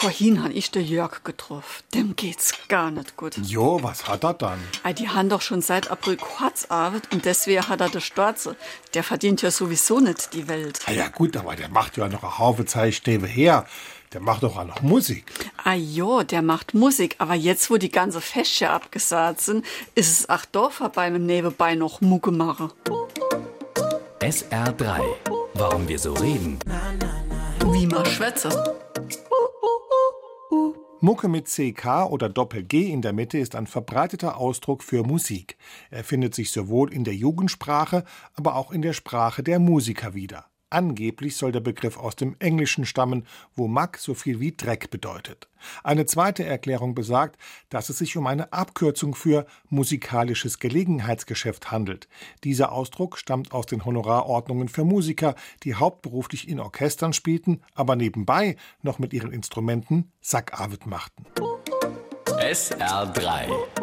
Vorhin han ich den Jörg getroffen. Dem geht's gar nicht gut. Jo, was hat er dann? Ei, Die haben doch schon seit April Kurzarbeit und deswegen hat er de Storze. Der verdient ja sowieso nicht die Welt. Ah ja gut, aber der macht ja noch eine Haufe Zeitstäbe her. Der macht doch auch noch Musik. Ah jo, der macht Musik, aber jetzt, wo die ganze Fäsche abgesagt sind, ist es ach doch vorbei mit nebenbei noch Mucke machen. SR3. Warum wir so reden. Wie man schwätze. Mucke mit CK oder Doppel-G in der Mitte ist ein verbreiteter Ausdruck für Musik. Er findet sich sowohl in der Jugendsprache, aber auch in der Sprache der Musiker wieder. Angeblich soll der Begriff aus dem Englischen stammen, wo Muck so viel wie Dreck bedeutet. Eine zweite Erklärung besagt, dass es sich um eine Abkürzung für musikalisches Gelegenheitsgeschäft handelt. Dieser Ausdruck stammt aus den Honorarordnungen für Musiker, die hauptberuflich in Orchestern spielten, aber nebenbei noch mit ihren Instrumenten Sackarbeit machten. SR3.